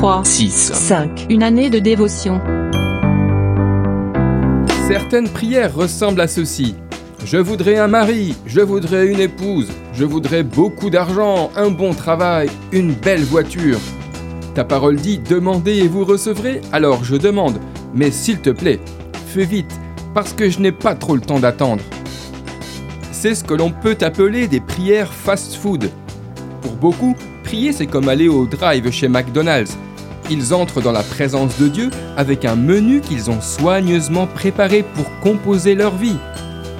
3, 6, 5. Une année de dévotion. Certaines prières ressemblent à ceci. Je voudrais un mari, je voudrais une épouse, je voudrais beaucoup d'argent, un bon travail, une belle voiture. Ta parole dit demandez et vous recevrez, alors je demande. Mais s'il te plaît, fais vite, parce que je n'ai pas trop le temps d'attendre. C'est ce que l'on peut appeler des prières fast-food. Pour beaucoup, prier c'est comme aller au drive chez McDonald's. Ils entrent dans la présence de Dieu avec un menu qu'ils ont soigneusement préparé pour composer leur vie.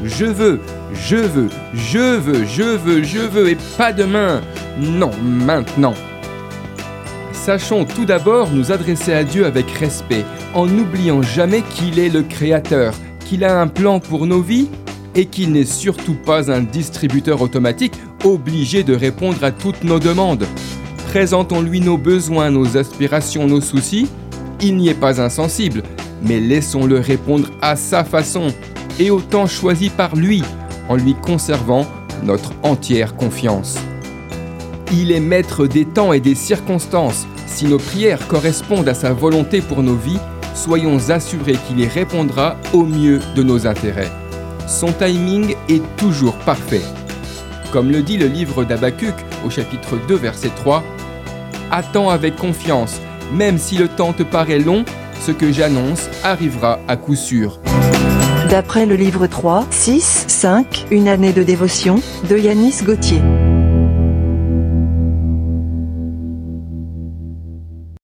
Je veux, je veux, je veux, je veux, je veux, et pas demain. Non, maintenant. Sachons tout d'abord nous adresser à Dieu avec respect, en n'oubliant jamais qu'il est le Créateur, qu'il a un plan pour nos vies et qu'il n'est surtout pas un distributeur automatique obligé de répondre à toutes nos demandes. Présentons-lui nos besoins, nos aspirations, nos soucis. Il n'y est pas insensible, mais laissons-le répondre à sa façon et au temps choisi par lui, en lui conservant notre entière confiance. Il est maître des temps et des circonstances. Si nos prières correspondent à sa volonté pour nos vies, soyons assurés qu'il y répondra au mieux de nos intérêts. Son timing est toujours parfait. Comme le dit le livre d'Abacuc au chapitre 2 verset 3, Attends avec confiance, même si le temps te paraît long, ce que j'annonce arrivera à coup sûr. D'après le livre 3, 6, 5. Une année de dévotion de Yanis Gauthier.